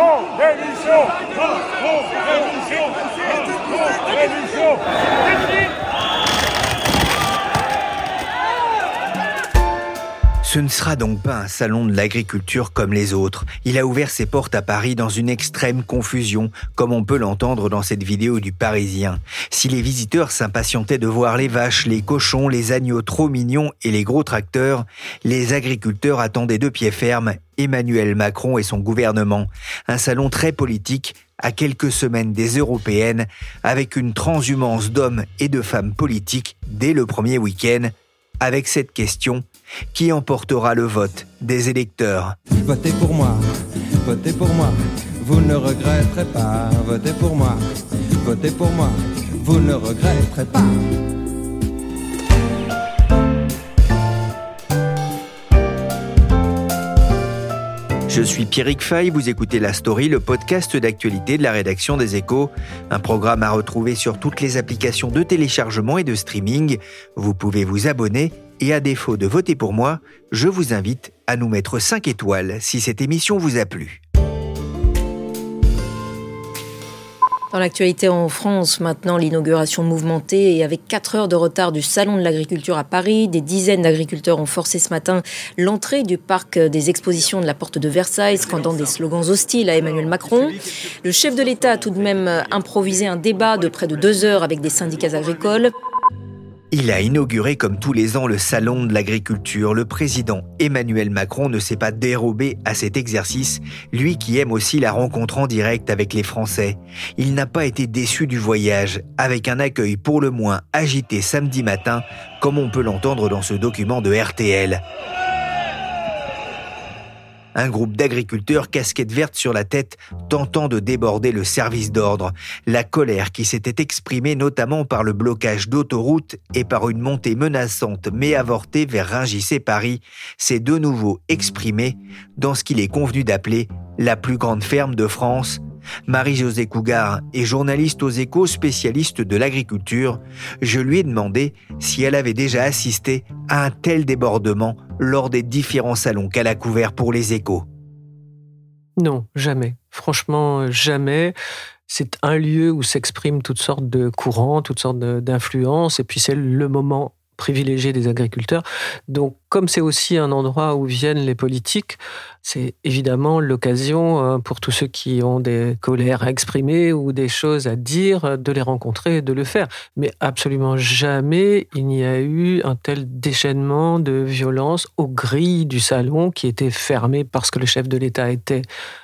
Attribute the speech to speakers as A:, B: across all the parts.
A: Révolution Révolution Révolution Ce ne sera donc pas un salon de l'agriculture comme les autres. Il a ouvert ses portes à Paris dans une extrême confusion, comme on peut l'entendre dans cette vidéo du Parisien. Si les visiteurs s'impatientaient de voir les vaches, les cochons, les agneaux trop mignons et les gros tracteurs, les agriculteurs attendaient de pied ferme Emmanuel Macron et son gouvernement. Un salon très politique à quelques semaines des européennes, avec une transhumance d'hommes et de femmes politiques dès le premier week-end, avec cette question. Qui emportera le vote des électeurs?
B: Votez pour moi, votez pour moi, vous ne regretterez pas. Votez pour moi, votez pour moi, vous ne regretterez pas.
A: Je suis Pierrick Fay, vous écoutez La Story, le podcast d'actualité de la rédaction des Échos, un programme à retrouver sur toutes les applications de téléchargement et de streaming. Vous pouvez vous abonner et à défaut de voter pour moi, je vous invite à nous mettre 5 étoiles si cette émission vous a plu.
C: Dans l'actualité en France, maintenant l'inauguration mouvementée et avec 4 heures de retard du Salon de l'agriculture à Paris, des dizaines d'agriculteurs ont forcé ce matin l'entrée du parc des expositions de la porte de Versailles, scandant des slogans hostiles à Emmanuel Macron. Le chef de l'État a tout de même improvisé un débat de près de deux heures avec des syndicats agricoles.
A: Il a inauguré comme tous les ans le Salon de l'agriculture. Le président Emmanuel Macron ne s'est pas dérobé à cet exercice, lui qui aime aussi la rencontre en direct avec les Français. Il n'a pas été déçu du voyage, avec un accueil pour le moins agité samedi matin, comme on peut l'entendre dans ce document de RTL. Un groupe d'agriculteurs casquette verte sur la tête tentant de déborder le service d'ordre. La colère qui s'était exprimée notamment par le blocage d'autoroutes et par une montée menaçante mais avortée vers Rungis-et-Paris s'est de nouveau exprimée dans ce qu'il est convenu d'appeler la plus grande ferme de France, Marie-Josée Cougar est journaliste aux échos spécialiste de l'agriculture. Je lui ai demandé si elle avait déjà assisté à un tel débordement lors des différents salons qu'elle a couverts pour les échos.
D: Non, jamais. Franchement, jamais. C'est un lieu où s'expriment toutes sortes de courants, toutes sortes d'influences, et puis c'est le moment privilégié des agriculteurs. Donc, comme c'est aussi un endroit où viennent les politiques, c'est évidemment l'occasion euh, pour tous ceux qui ont des colères à exprimer ou des choses à dire de les rencontrer et de le faire. Mais absolument jamais il n'y a eu un tel déchaînement de violence aux grilles du salon qui était fermé parce que le chef de l'État était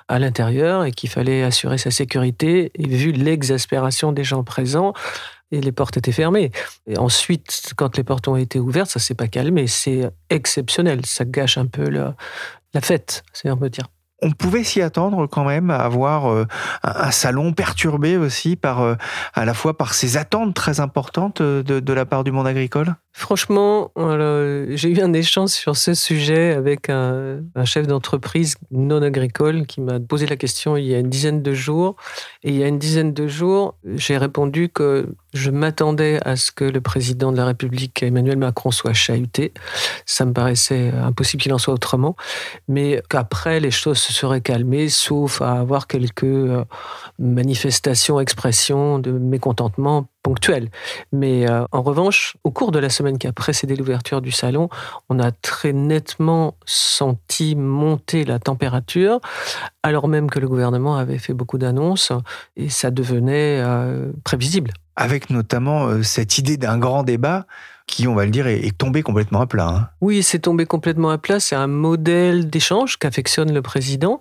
D: à l'intérieur et qu'il fallait assurer sa sécurité. Et vu l'exaspération des gens présents, et les portes étaient fermées. Et ensuite, quand les portes ont été ouvertes, ça s'est pas calmé. C'est exceptionnel. Ça gâche un peu la, la fête, c'est on peut dire.
A: On pouvait s'y attendre quand même à avoir euh, un salon perturbé aussi par euh, à la fois par ces attentes très importantes de, de la part du monde agricole?
D: Franchement, j'ai eu un échange sur ce sujet avec un, chef d'entreprise non agricole qui m'a posé la question il y a une dizaine de jours. Et il y a une dizaine de jours, j'ai répondu que je m'attendais à ce que le président de la République, Emmanuel Macron, soit chahuté. Ça me paraissait impossible qu'il en soit autrement. Mais qu'après, les choses se seraient calmées, sauf à avoir quelques euh, manifestations, expressions de mécontentement ponctuel. Mais euh, en revanche, au cours de la semaine qui a précédé l'ouverture du salon, on a très nettement senti monter la température, alors même que le gouvernement avait fait beaucoup d'annonces et ça devenait euh, prévisible.
A: Avec notamment euh, cette idée d'un grand débat qui, on va le dire, est, tombé complètement à plat. Hein.
D: Oui, c'est tombé complètement à plat. C'est un modèle d'échange qu'affectionne le président.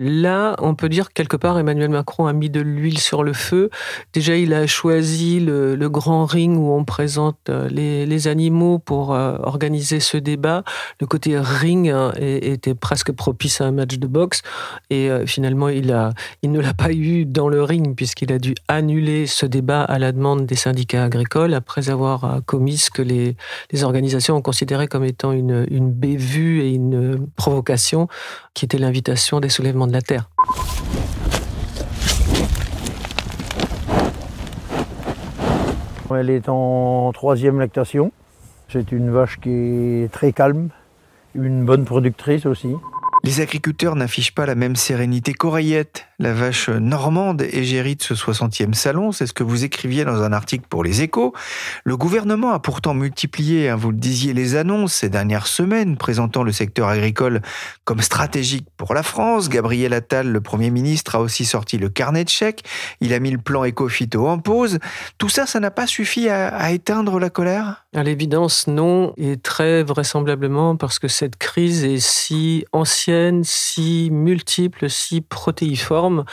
D: Là, on peut dire quelque part, Emmanuel Macron a mis de l'huile sur le feu. Déjà, il a choisi le, grand ring où on présente euh, les, animaux pour euh, organiser ce débat. Le côté ring hein, était presque propice à un match de boxe. Et euh, finalement, il, a, il ne l'a pas eu dans le ring puisqu'il a dû annuler ce débat à la demande des syndicats agricoles après avoir commis ce que les, organisations ont considéré comme étant une, une bévue et une provocation qui était l'invitation des soulèvements de la terre.
E: Elle est en troisième lactation. C'est une vache qui est très calme, une bonne productrice aussi.
A: Les agriculteurs n'affichent pas la même sérénité qu'Oreillette, la vache normande égérie de ce 60e salon. C'est ce que vous écriviez dans un article pour Les Échos. Le gouvernement a pourtant multiplié, hein, vous le disiez, les annonces ces dernières semaines présentant le secteur agricole comme stratégique pour la France. Gabriel Attal, le Premier ministre, a aussi sorti le carnet de chèques. Il a mis le plan éco-phyto en pause. Tout ça, ça n'a pas suffi à éteindre la colère?
D: À l'évidence, non. Et très vraisemblablement parce que cette crise est si ancienne si multiple, si protéiforme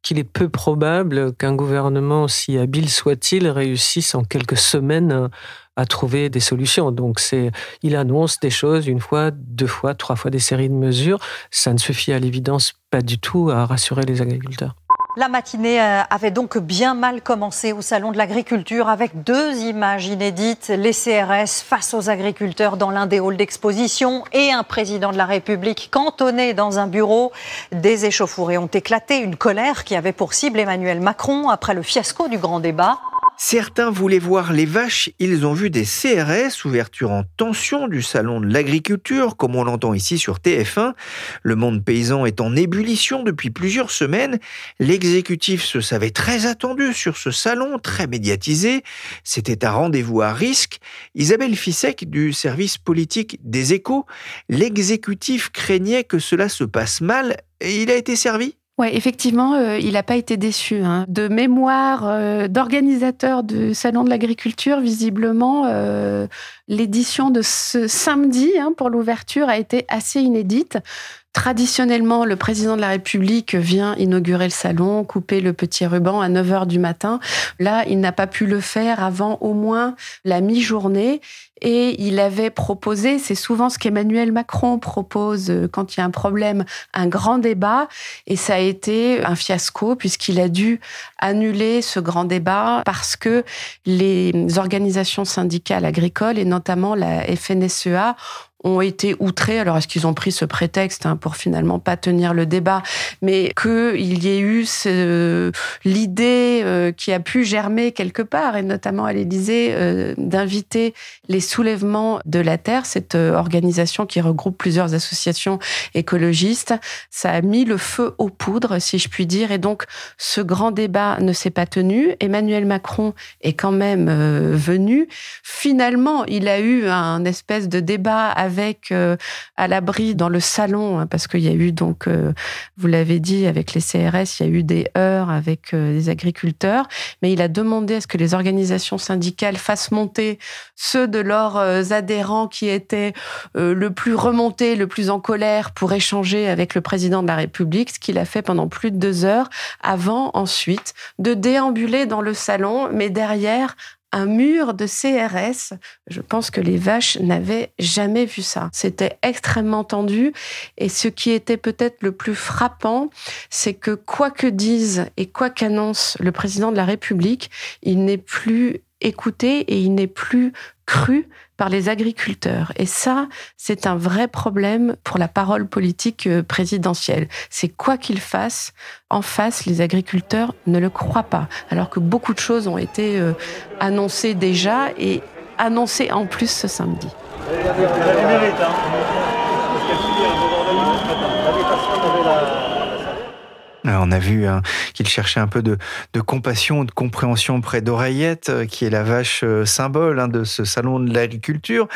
D: qu'il est peu probable qu'un gouvernement, si habile soit-il, réussisse en quelques semaines à trouver des solutions. Donc, c'est, il annonce des choses une fois, deux fois, trois fois des séries de mesures. Ça ne suffit à l'évidence pas du tout à rassurer les agriculteurs.
F: La matinée euh, avait donc bien mal commencé au Salon de l'Agriculture avec deux images inédites, les CRS face aux agriculteurs dans l'un des halls d'exposition et un président de la République cantonné dans un bureau. Des échauffourées ont éclaté, une colère qui avait pour cible Emmanuel Macron après le fiasco du grand débat.
A: Certains voulaient voir les vaches, ils ont vu des CRS, ouverture en tension du salon de l'agriculture, comme on l'entend ici sur TF1. Le monde paysan est en ébullition depuis plusieurs semaines. L'exécutif se savait très attendu sur ce salon, très médiatisé. C'était un rendez-vous à risque. Isabelle Fissek du service politique des échos, l'exécutif craignait que cela se passe mal et il a été servi
G: oui, effectivement, euh, il n'a pas été déçu. Hein. De mémoire euh, d'organisateur du Salon de l'Agriculture, visiblement, euh, l'édition de ce samedi hein, pour l'ouverture a été assez inédite. Traditionnellement, le président de la République vient inaugurer le salon, couper le petit ruban à 9 h du matin. Là, il n'a pas pu le faire avant au moins la mi-journée. Et il avait proposé, c'est souvent ce qu'Emmanuel Macron propose quand il y a un problème, un grand débat. Et ça a été un fiasco puisqu'il a dû annuler ce grand débat parce que les organisations syndicales agricoles et notamment la FNSEA ont été outrés. Alors, est-ce qu'ils ont pris ce prétexte hein, pour finalement pas tenir le débat, mais qu'il y ait eu l'idée euh, qui a pu germer quelque part, et notamment à l'Élysée, euh, d'inviter les soulèvements de la terre, cette euh, organisation qui regroupe plusieurs associations écologistes. Ça a mis le feu aux poudres, si je puis dire, et donc ce grand débat ne s'est pas tenu. Emmanuel Macron est quand même venu. Finalement, il a eu un espèce de débat avec avec euh, à l'abri dans le salon, hein, parce qu'il y a eu donc, euh, vous l'avez dit, avec les CRS, il y a eu des heures avec euh, les agriculteurs, mais il a demandé à ce que les organisations syndicales fassent monter ceux de leurs adhérents qui étaient le plus remontés, le plus en colère pour échanger avec le président de la République, ce qu'il a fait pendant plus de deux heures, avant ensuite de déambuler dans le salon, mais derrière un mur de CRS. Je pense que les vaches n'avaient jamais vu ça. C'était extrêmement tendu. Et ce qui était peut-être le plus frappant, c'est que quoi que dise et quoi qu'annonce le président de la République, il n'est plus écouté et il n'est plus cru par les agriculteurs. Et ça, c'est un vrai problème pour la parole politique euh, présidentielle. C'est quoi qu'il fasse, en face, les agriculteurs ne le croient pas, alors que beaucoup de choses ont été euh, annoncées déjà et annoncées en plus ce samedi.
A: On a vu hein, qu'il cherchait un peu de, compassion, de compréhension près d'Oreillette, euh, qui est la vache euh, symbole hein, de ce salon de l'agriculture.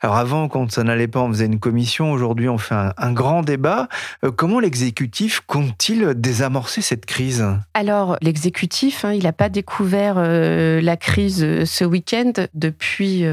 A: Alors avant, quand ça n'allait pas, on faisait une commission. Aujourd'hui, on fait un, grand débat. Euh, comment l'exécutif compte-t-il désamorcer cette crise?
G: Alors, l'exécutif, hein, il n'a pas découvert la crise ce week-end. Depuis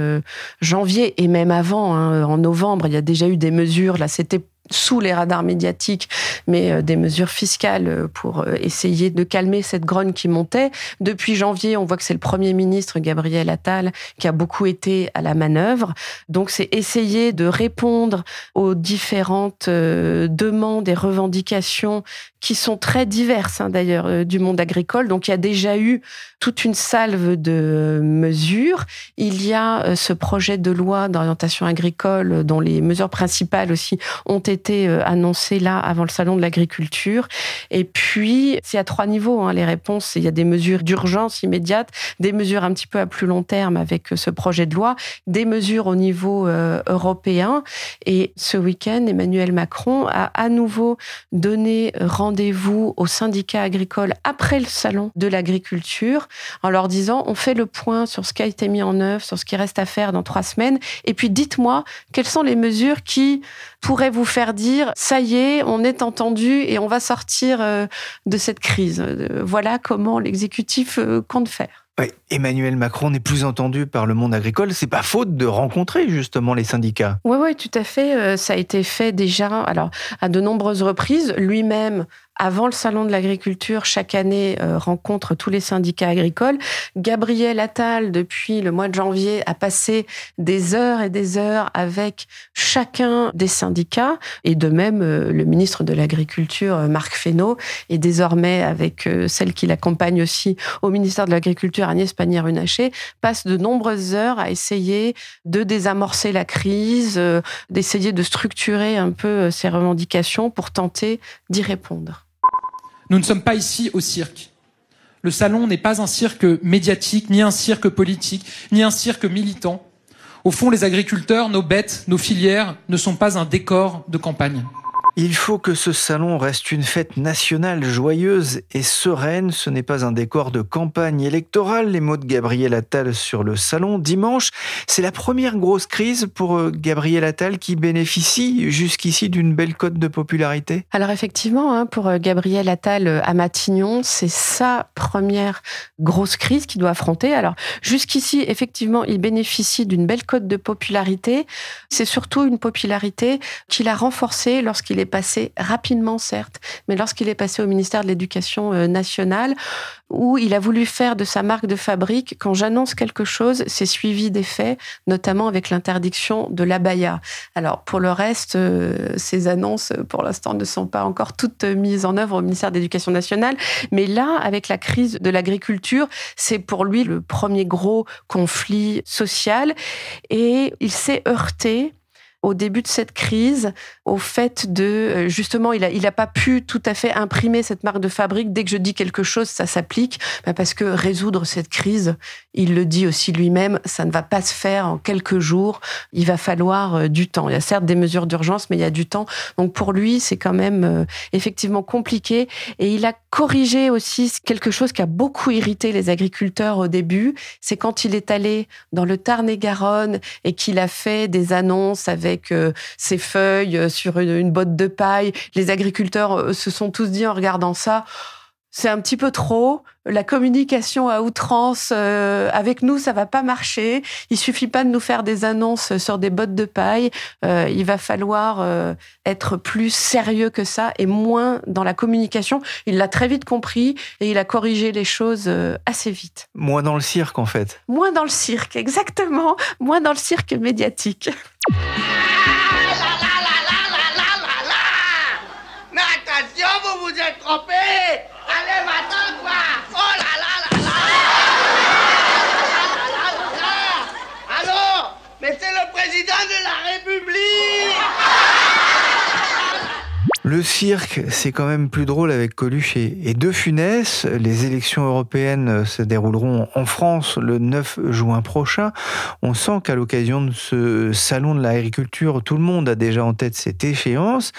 G: janvier et même avant, en novembre, il y a déjà eu des mesures. Là, c'était sous les radars médiatiques, mais euh, des mesures fiscales euh, pour euh, essayer de calmer cette grogne qui montait. Depuis janvier, on voit que c'est le Premier ministre Gabriel Attal qui a beaucoup été à la manœuvre. Donc c'est essayer de répondre aux différentes demandes et revendications qui sont très diverses hein, d'ailleurs du monde agricole. Donc il y a déjà eu toute une salve de mesures. Il y a ce projet de loi d'orientation agricole dont les mesures principales aussi ont été euh, annoncé là avant le salon de l'agriculture. Et puis, c'est à trois niveaux hein, les réponses. Il y a des mesures d'urgence immédiate, des mesures un petit peu à plus long terme avec euh, ce projet de loi, des mesures au niveau euh, européen. Et ce week-end, Emmanuel Macron a à nouveau donné rendez-vous aux syndicats agricoles après le salon de l'agriculture en leur disant on fait le point sur ce qui a été mis en œuvre, sur ce qui reste à faire dans trois semaines. Et puis dites-moi quelles sont les mesures qui pourraient vous faire dire ça y est, on est entendu et on va sortir euh, de cette crise. Euh, voilà comment l'exécutif euh, compte faire.
A: Emmanuel Macron n'est plus entendu par le monde agricole. C'est pas faute de rencontrer justement les syndicats.
G: Oui, oui, tout à fait. Ça a été fait déjà, alors à de nombreuses reprises. Lui-même avant le salon de l'agriculture, chaque année, euh, rencontre tous les syndicats agricoles. Gabriel Attal, depuis le mois de janvier, a passé des heures et des heures avec chacun des syndicats, et de même euh, le ministre de l'Agriculture, euh, Marc Fesneau, et désormais avec celle qui l'accompagne aussi au ministère de l'Agriculture, Agnès Pannier-Runacher, passe de nombreuses heures à essayer de désamorcer la crise, d'essayer de structurer un peu ces revendications pour tenter d'y répondre.
H: Nous ne sommes pas ici au cirque. Le salon n'est pas un cirque médiatique, ni un cirque politique, ni un cirque militant. Au fond, les agriculteurs, nos bêtes, nos filières ne sont pas un décor de campagne.
A: Il faut que ce salon reste une fête nationale joyeuse et sereine. Ce n'est pas un décor de campagne électorale. Les mots de Gabriel Attal sur le salon dimanche, c'est la première grosse crise pour euh, Gabriel Attal qui bénéficie jusqu'ici d'une belle cote de popularité.
G: Alors effectivement, hein, pour euh, Gabriel Attal euh, à Matignon, c'est sa première grosse crise qu'il doit affronter. Alors jusqu'ici, effectivement, il bénéficie d'une belle cote de popularité. C'est surtout une popularité qu'il a renforcée lorsqu'il est passé rapidement, certes, mais lorsqu'il est passé au ministère de l'Éducation euh, nationale, où il a voulu faire de sa marque de fabrique, quand j'annonce quelque chose, c'est suivi des faits, notamment avec l'interdiction de l'abaya. Alors, pour le reste, euh, ces annonces, pour l'instant, ne sont pas encore toutes mises en œuvre au ministère de l'Éducation nationale. Mais là, avec la crise de l'agriculture, c'est pour lui le premier gros conflit social. Et il s'est heurté au début de cette crise au fait de euh, justement il a il a pas pu tout à fait imprimer cette marque de fabrique. Dès que je dis quelque chose ça s'applique. Bah, parce que résoudre cette crise il le dit aussi lui-même ça ne va pas se faire en quelques jours. Il va falloir euh, du temps. Il y a certes des mesures d'urgence mais il y a du temps. Donc pour lui c'est quand même euh, effectivement compliqué. Et il a corrigé aussi quelque chose qui a beaucoup irrité les agriculteurs au début. C'est quand il est allé dans le Tarn-et-Garonne et qu'il a fait des annonces avec avec euh, ses feuilles euh, sur une, botte de paille. Les agriculteurs euh, se sont tous dit en regardant ça, c'est un petit peu trop. La communication à outrance avec nous, ça va pas marcher. Il suffit pas de nous faire des annonces sur des bottes de paille. il va falloir être plus sérieux que ça et moins dans la communication. Il l'a très vite compris et il a corrigé les choses assez vite.
A: Moins dans le cirque, en fait.
G: Moins dans le cirque, exactement. Moins dans le cirque médiatique.
I: Mais attention, vous vous êtes trompé Allez, maintenant, quoi Oh là là là là Allô Mais c'est le la
A: cirque, c'est quand même plus drôle avec Coluche et, De Funès. Les élections européennes se dérouleront en France le 9 juin prochain. On sent qu'à l'occasion de ce salon de l'agriculture, tout le monde a déjà en tête cette échéance.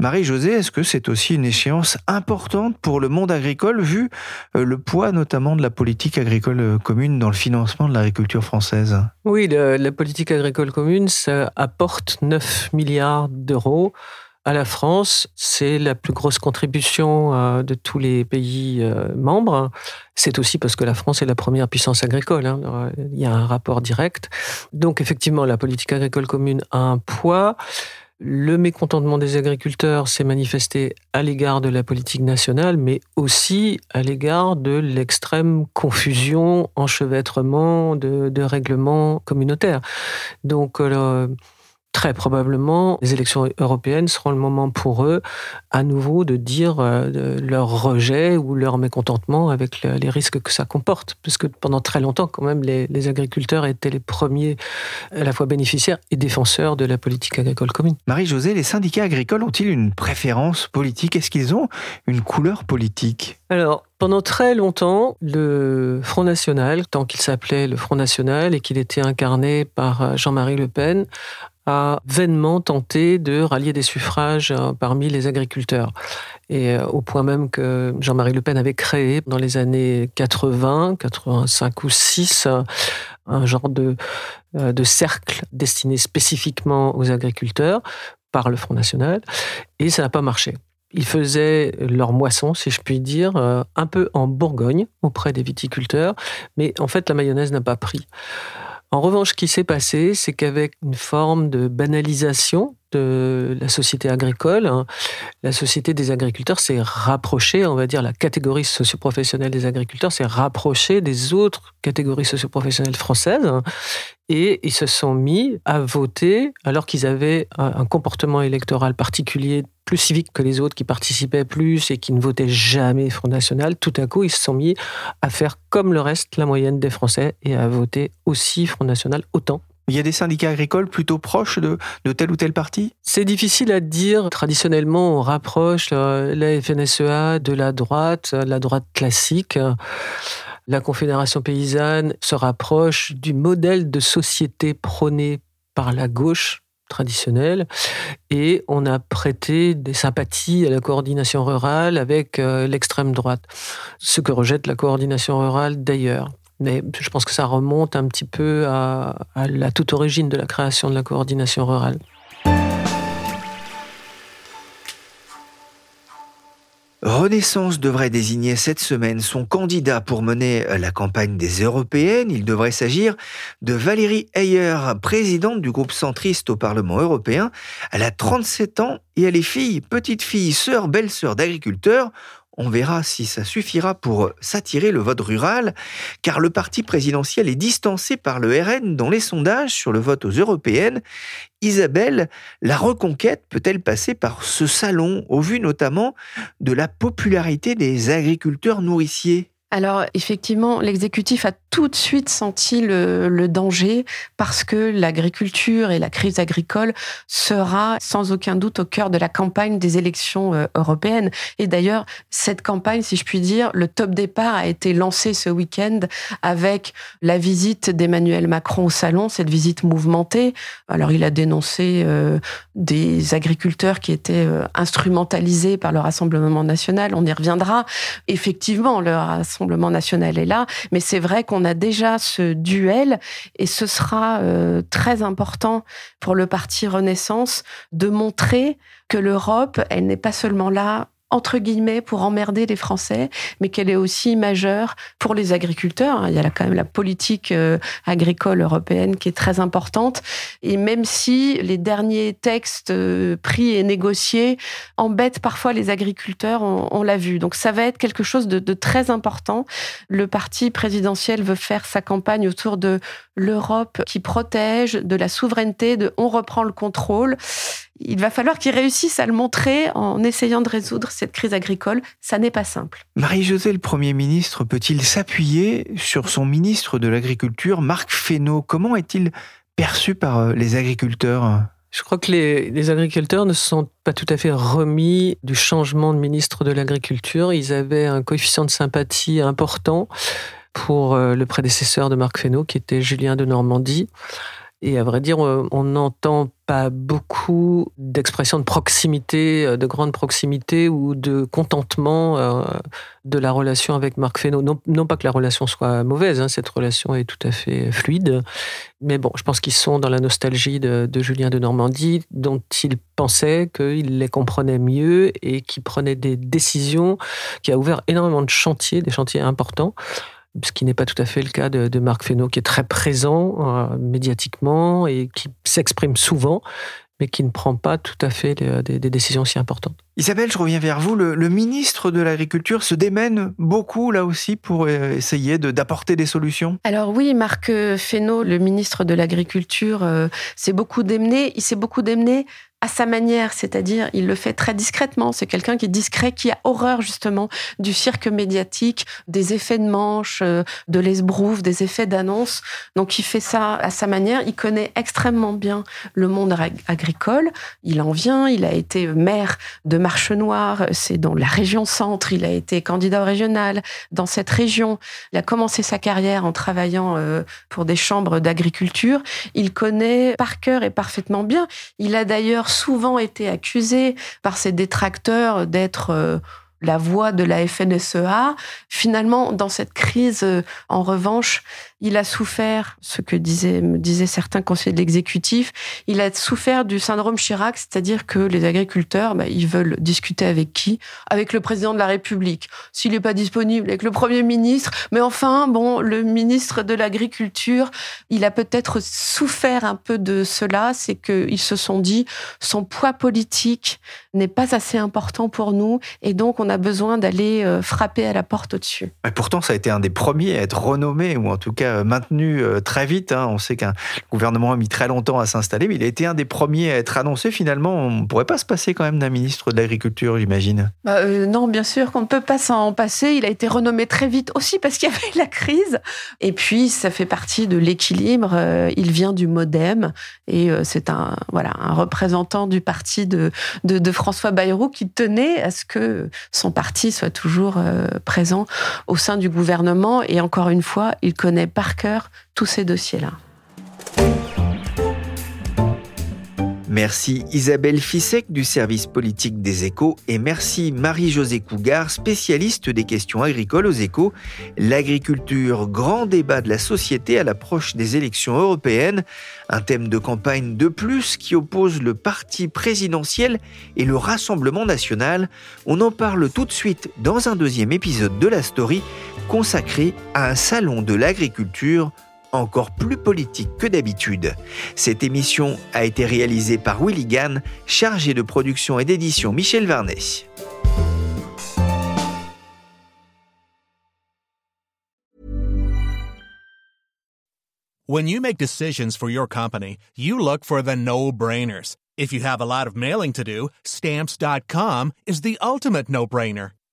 A: Marie-Josée, est-ce que c'est aussi une échéance importante pour le monde agricole, vu euh, le poids notamment de la politique agricole commune dans le financement de l'agriculture française?
D: Oui, la politique agricole commune, ça apporte 9 milliards d'euros à la France. C'est la plus grosse contribution euh, de tous les pays euh, membres. C'est aussi parce que la France est la première puissance agricole. Hein. Il y a un rapport direct. Donc effectivement, la politique agricole commune a un poids. Le mécontentement des agriculteurs s'est manifesté à l'égard de la politique nationale, mais aussi à l'égard de l'extrême confusion, enchevêtrement de, règlements communautaires. Donc, euh, très probablement, les élections européennes seront le moment pour eux, à nouveau, de dire euh, leur rejet ou leur mécontentement avec les risques que ça comporte. Parce que pendant très longtemps, quand même, les, agriculteurs étaient les premiers, à la fois bénéficiaires et défenseurs de la politique agricole commune.
A: Marie-Josée, les syndicats agricoles ont-ils une préférence politique? Est-ce qu'ils ont une couleur politique?
D: Alors, pendant très longtemps, le Front National, tant qu'il s'appelait le Front National et qu'il était incarné par euh, Jean-Marie Le Pen, a vainement tenté de rallier des suffrages euh, parmi les agriculteurs. Et euh, au point même que Jean-Marie Le Pen avait créé dans les années 80, 85 ou 6, un genre de, euh, de cercle destiné spécifiquement aux agriculteurs par le Front National. Et ça n'a pas marché. Ils faisaient leur moisson, si je puis dire, un peu en Bourgogne auprès des viticulteurs, mais en fait la mayonnaise n'a pas pris. En revanche, ce qui s'est passé, c'est qu'avec une forme de banalisation de la société agricole, hein, la société des agriculteurs s'est rapprochée, on va dire la catégorie socioprofessionnelle des agriculteurs s'est rapprochée des autres catégories socioprofessionnelles françaises, hein, et ils se sont mis à voter alors qu'ils avaient un comportement électoral particulier plus civique que les autres qui participaient plus et qui ne votaient jamais Front National, tout à coup, ils se sont mis à faire comme le reste, la moyenne des Français, et à voter aussi Front National autant.
A: Il y a des syndicats agricoles plutôt proches de, de tel ou tel parti?
D: C'est difficile à dire. Traditionnellement, on rapproche la FNSEA de la droite, la droite classique. La Confédération paysanne se rapproche du modèle de société prôné par la gauche traditionnelle et on a prêté des sympathies à la coordination rurale avec euh, l'extrême droite, ce que rejette la coordination rurale d'ailleurs. Mais je pense que ça remonte un petit peu à la toute origine de la création de la coordination rurale.
A: Renaissance devrait désigner cette semaine son candidat pour mener la campagne des européennes. Il devrait s'agir de Valérie Ayer, présidente du groupe centriste au Parlement européen. Elle a 37 ans et elle est fille, petite fille, sœur, belle-sœur d'agriculteurs. On verra si ça suffira pour s'attirer le vote rural, car le parti présidentiel est distancé par le RN dans les sondages sur le vote aux européennes. Isabelle, la reconquête peut-elle passer par ce salon, au vu notamment de la popularité des agriculteurs nourriciers?
G: Alors effectivement, l'exécutif a tout de suite senti le, danger parce que l'agriculture et la crise agricole sera sans aucun doute au cœur de la campagne des élections euh, européennes. Et d'ailleurs, cette campagne, si je puis dire, le top départ a été lancé ce week-end avec la visite d'Emmanuel Macron au salon, cette visite mouvementée. Alors il a dénoncé euh, des agriculteurs qui étaient euh, instrumentalisés par le Rassemblement national. On y reviendra. Effectivement, le Rassemblement Rassemblement national est là, mais c'est vrai qu'on a déjà ce duel et ce sera euh, très important pour le parti Renaissance de montrer que l'Europe, elle n'est pas seulement là entre guillemets, pour emmerder les Français, mais qu'elle est aussi majeure pour les agriculteurs. Il y a quand même la politique euh, agricole européenne qui est très importante. Et même si les derniers textes euh, pris et négociés embêtent parfois les agriculteurs, on, l'a vu. Donc ça va être quelque chose de, de très important. Le parti présidentiel veut faire sa campagne autour de l'Europe qui protège, de la souveraineté, de on reprend le contrôle il va falloir qu'ils réussissent à le montrer en essayant de résoudre cette crise agricole. Ça n'est pas simple.
A: Marie-Josée, le Premier ministre, peut-il s'appuyer sur son ministre de l'Agriculture, Marc Fesneau? Comment est-il perçu par euh, les agriculteurs?
D: Je crois que les, les, agriculteurs ne se sont pas tout à fait remis du changement de ministre de l'Agriculture. Ils avaient un coefficient de sympathie important pour euh, le prédécesseur de Marc Fesneau, qui était Julien de Normandie. Et à vrai dire, on n'entend pas beaucoup d'expressions de proximité, euh, de grande proximité ou de contentement euh, de la relation avec Marc Fesneau. Non, pas que la relation soit mauvaise, hein, cette relation est tout à fait fluide. Mais bon, je pense qu'ils sont dans la nostalgie de, de, Julien de Normandie, dont ils pensaient qu'il les comprenait mieux et qui prenait des décisions, qui a ouvert énormément de chantiers, des chantiers importants ce qui n'est pas tout à fait le cas de, Marc Fesneau, qui est très présent euh, médiatiquement et qui s'exprime souvent, mais qui ne prend pas tout à fait des, décisions si importantes.
A: Isabelle, je reviens vers vous. Le, ministre de l'Agriculture se démène beaucoup là aussi pour euh, essayer d'apporter des solutions?
G: Alors oui, Marc Fesneau, le ministre de l'Agriculture, euh, s'est beaucoup démené. Il s'est beaucoup démené à sa manière, c'est-à-dire il le fait très discrètement. C'est quelqu'un qui est discret, qui a horreur justement du cirque médiatique, des effets de manche, euh, de l'esbrouf, des effets d'annonce. Donc il fait ça à sa manière. Il connaît extrêmement bien le monde agricole. Il en vient. Il a été maire de Marche Noire, c'est dans la région centre. Il a été candidat régional dans cette région. Il a commencé sa carrière en travaillant euh, pour des chambres d'agriculture. Il connaît par cœur et parfaitement bien. Il a d'ailleurs souvent été accusé par ses détracteurs d'être euh, la voix de la FNSEA. Finalement, dans cette crise, euh, en revanche, il a souffert, ce que disaient, me disaient certains conseillers de l'exécutif, il a souffert du syndrome Chirac, c'est-à-dire que les agriculteurs, bah, ils veulent discuter avec qui? Avec le président de la République. S'il n'est pas disponible, avec le Premier ministre. Mais enfin, bon, le ministre de l'Agriculture, il a peut-être souffert un peu de cela, c'est qu'ils se sont dit, son poids politique n'est pas assez important pour nous, et donc on a besoin d'aller euh, frapper à la porte au-dessus.
A: pourtant, ça a été un des premiers à être renommé, ou en tout cas euh, maintenu euh, très vite. Hein. On sait qu'un gouvernement a mis très longtemps à s'installer, mais il a été un des premiers à être annoncé. Finalement, on ne pourrait pas se passer quand même d'un ministre de l'Agriculture, j'imagine.
G: Bah, euh, non, bien sûr qu'on ne peut pas s'en passer. Il a été renommé très vite aussi parce qu'il y avait la crise. Et puis, ça fait partie de l'équilibre. il vient du MoDem et c'est un, voilà, un représentant du parti de, de, François Bayrou qui tenait à ce que son parti soit toujours présent au sein du gouvernement. Et encore une fois, il connaît par cœur tous ces dossiers-là.
A: Merci Isabelle Fissek du service politique des échos et merci Marie-Josée Cougar, spécialiste des questions agricoles aux échos. L'agriculture, grand débat de la société à l'approche des élections européennes, un thème de campagne de plus qui oppose le parti présidentiel et le Rassemblement national. On en parle tout de suite dans un deuxième épisode de la story consacré à un salon de l'agriculture encore plus politique que d'habitude. Cette émission a été réalisée par Willy Gann, chargé de production et d'édition Michel Varnet.
J: When you make decisions for your company, you look for the no-brainers. If you have a lot of mailing to do, stamps.com is the ultimate no-brainer.